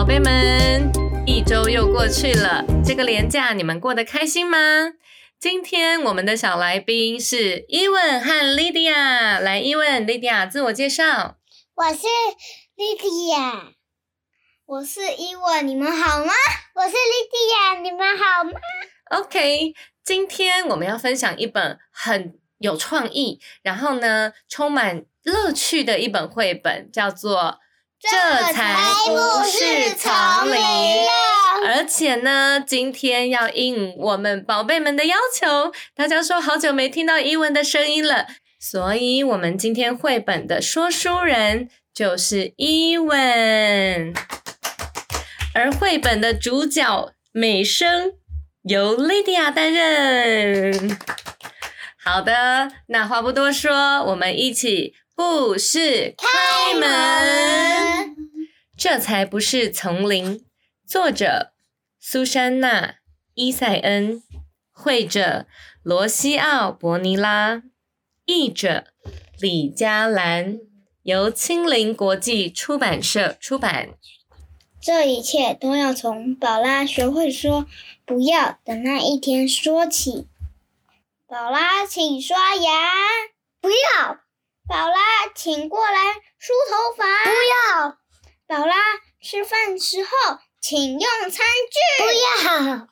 宝贝们，一周又过去了，这个连假你们过得开心吗？今天我们的小来宾是伊文和莉迪亚，来，伊文、莉迪亚自我介绍。我是莉迪亚，我是伊文，你们好吗？我是莉迪亚，你们好吗？OK，今天我们要分享一本很有创意，然后呢，充满乐趣的一本绘本，叫做。这才不是丛林，而且呢，今天要应我们宝贝们的要求，大家说好久没听到伊文的声音了，所以我们今天绘本的说书人就是伊文，而绘本的主角美声由莉迪亚担任。好的，那话不多说，我们一起。故事开门，这才不是丛林。作者：苏珊娜·伊塞恩，绘者：罗西奥·伯尼拉，译者：李佳兰，由青林国际出版社出版。这一切都要从宝拉学会说“不要”的那一天说起。宝拉，请刷牙。不要。宝拉，请过来梳头发。不要。宝拉，吃饭时候请用餐具。不要。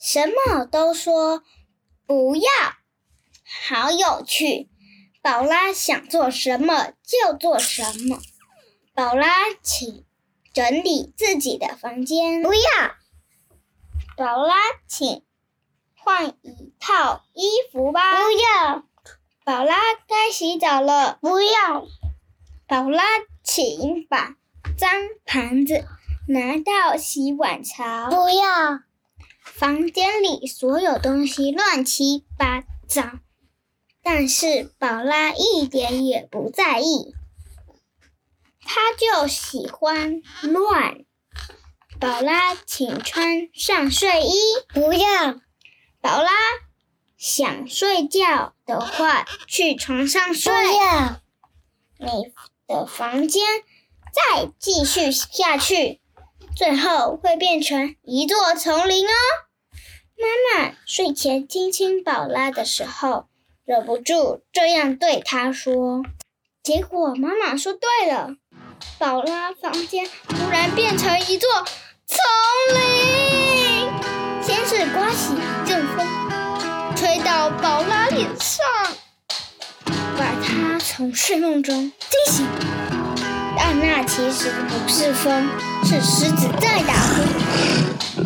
什么都说不要，好有趣。宝拉想做什么就做什么。宝拉，请整理自己的房间。不要。宝拉，请换一套衣服吧。不要。宝拉该洗澡了，不要。宝拉，请把脏盘子拿到洗碗槽。不要。房间里所有东西乱七八糟，但是宝拉一点也不在意，她就喜欢乱。宝拉，请穿上睡衣。不要。宝拉。想睡觉的话，去床上睡。你的房间再继续下去，最后会变成一座丛林哦。妈妈睡前亲亲宝拉的时候，忍不住这样对她说。结果妈妈说对了，宝拉房间突然变成一座丛林。先是刮起。吹到宝拉脸上，把她从睡梦中惊醒。但那其实不是风，是狮子在打呼。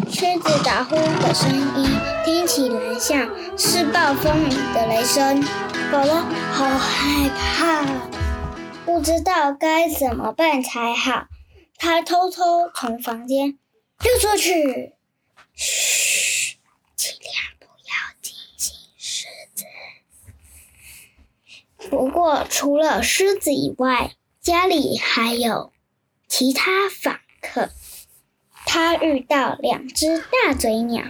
狮子打呼的声音听起来像是暴风雨的雷声。宝拉好害怕，不知道该怎么办才好。她偷偷从房间溜出去。嘘，不过，除了狮子以外，家里还有其他访客。他遇到两只大嘴鸟，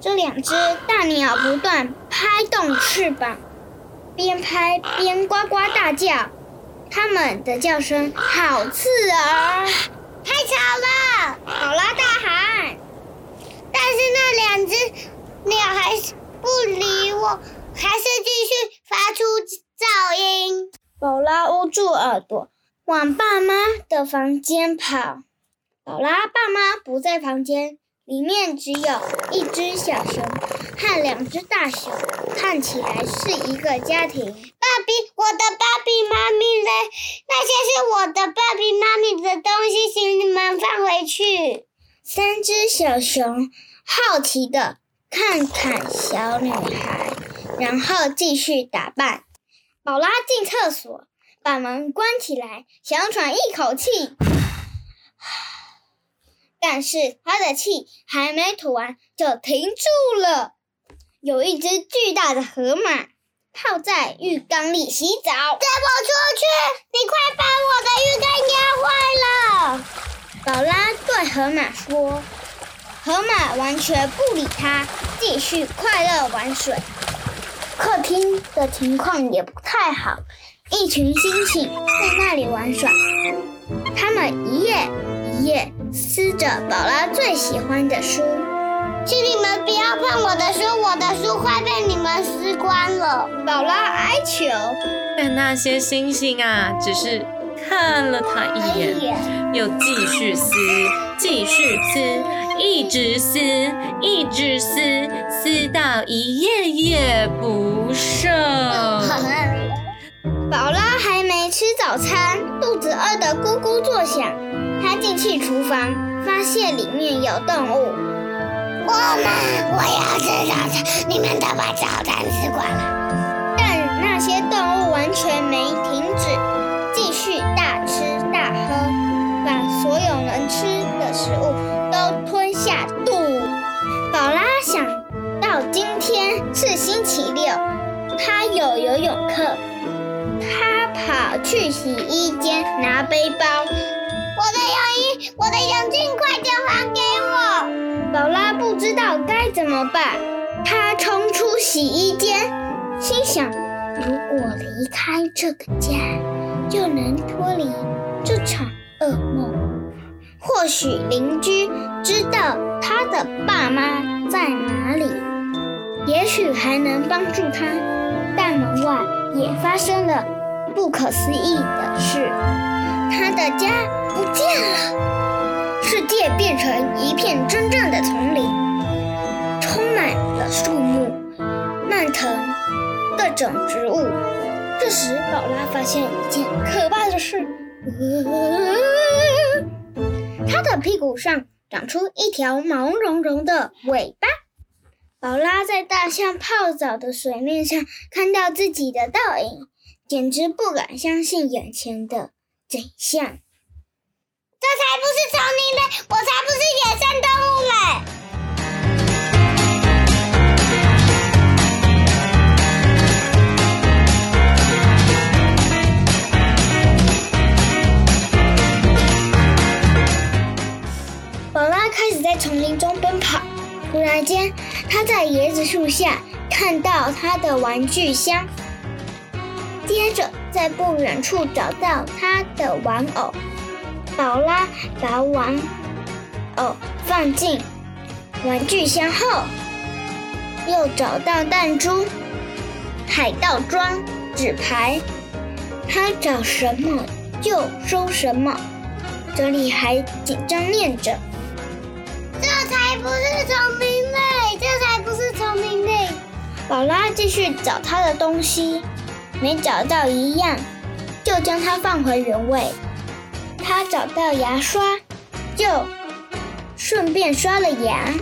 这两只大鸟不断拍动翅膀，边拍边呱呱大叫。它们的叫声好刺耳，太吵了！宝拉大喊。但是那两只鸟还是不理我，还是继续发出。噪音。宝拉捂住耳朵，往爸妈的房间跑。宝拉爸妈不在房间，里面只有一只小熊和两只大熊，看起来是一个家庭。爸比，我的爸比妈咪嘞？那些是我的爸比妈咪的东西，请你们放回去。三只小熊好奇的看看小女孩，然后继续打扮。宝拉进厕所，把门关起来，想喘一口气。但是他的气还没吐完就停住了。有一只巨大的河马泡在浴缸里洗澡。给我出去！你快把我的浴缸压坏了！宝拉对河马说。河马完全不理他，继续快乐玩水。客厅的情况也不太好，一群猩猩在那里玩耍。他们一页一页撕着宝拉最喜欢的书。请你们不要碰我的书，我的书快被你们撕光了。宝拉哀求。但那些星星啊，只是看了他一眼，又继续撕，继续撕，一直撕，一直撕，撕到一页页不剩。宝拉还没吃早餐，肚子饿得咕咕作响。他进去厨房，发现里面有动物。我们，我要吃早餐，你们都把早餐吃光了。但那些动物完全没停止，继续大吃大喝，把所有能吃的食物是星期六，他有游泳课，他跑去洗衣间拿背包。我的泳衣，我的泳镜，快点还给我！宝拉不知道该怎么办，她冲出洗衣间，心想：如果离开这个家，就能脱离这场噩梦。或许邻居知道她的爸妈在哪里，也许还能帮助他。但门外也发生了不可思议的事，他的家不见了。世界变成一片真正的丛林，充满了树木、蔓藤、各种植物。这时，宝拉发现一件可怕的事：它的屁股上长出一条毛茸茸的尾巴。宝拉在大象泡澡的水面上看到自己的倒影，简直不敢相信眼前的景象。这才不是丛林嘞！我才不是野生动物嘞！宝拉开始在丛林中奔，突然间，他在椰子树下看到他的玩具箱，接着在不远处找到他的玩偶。宝拉把玩偶放进玩具箱后，又找到弹珠、海盗装、纸牌，他找什么就收什么，嘴里还紧张念着：“才不是丛林嘞，这才不是丛林嘞。”宝拉继续找他的东西，没找到一样，就将它放回原位。他找到牙刷，就顺便刷了牙，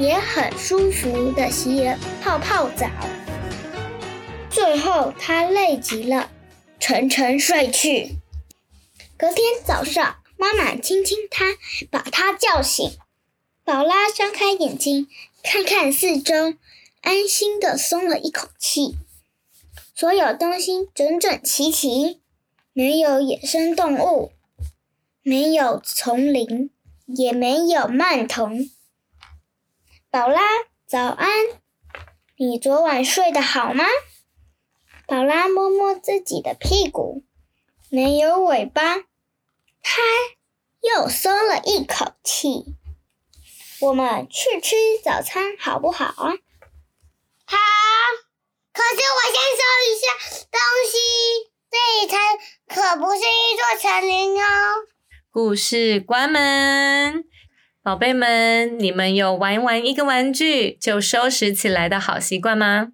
也很舒服的洗了泡泡澡。最后他累极了，沉沉睡去。隔天早上，妈妈亲亲他，把他叫醒。宝拉张开眼睛，看看四周，安心的松了一口气。所有东西整整齐齐。没有野生动物，没有丛林，也没有蔓藤。宝拉，早安！你昨晚睡得好吗？宝拉摸摸自己的屁股，没有尾巴，他又松了一口气。我们去吃早餐好不好？好，可是我先收一下东西。这里才可不是一座城林哦！故事关门，宝贝们，你们有玩完一个玩具就收拾起来的好习惯吗？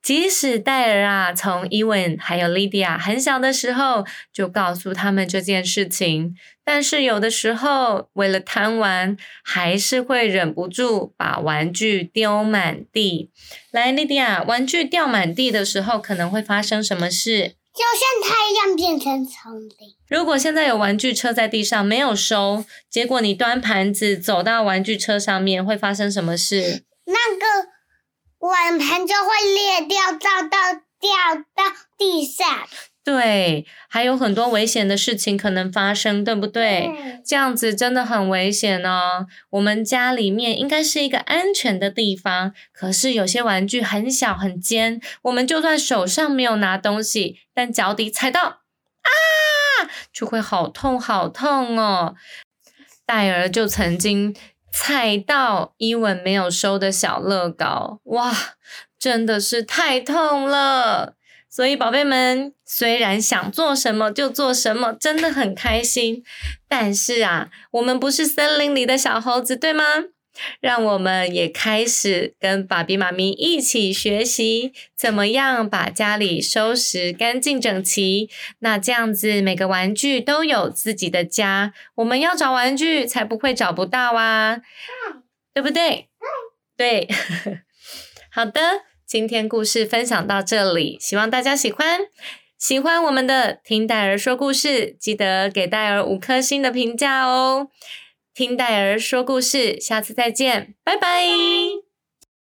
即使戴尔啊，从伊文还有莉迪亚很小的时候就告诉他们这件事情，但是有的时候为了贪玩，还是会忍不住把玩具丢满地。来，莉迪亚，玩具掉满地的时候可能会发生什么事？就像他一样变成丛林。如果现在有玩具车在地上没有收，结果你端盘子走到玩具车上面，会发生什么事？那个碗盘就会裂掉，掉到掉到地上。对，还有很多危险的事情可能发生，对不对？这样子真的很危险哦。我们家里面应该是一个安全的地方，可是有些玩具很小很尖，我们就算手上没有拿东西，但脚底踩到啊，就会好痛好痛哦。戴儿就曾经踩到伊文没有收的小乐高，哇，真的是太痛了。所以，宝贝们，虽然想做什么就做什么，真的很开心。但是啊，我们不是森林里的小猴子，对吗？让我们也开始跟爸比妈咪一起学习，怎么样把家里收拾干净整齐。那这样子，每个玩具都有自己的家。我们要找玩具，才不会找不到啊，对不对？对，好的。今天故事分享到这里，希望大家喜欢。喜欢我们的听戴儿说故事，记得给戴儿五颗星的评价哦。听戴儿说故事，下次再见，拜拜。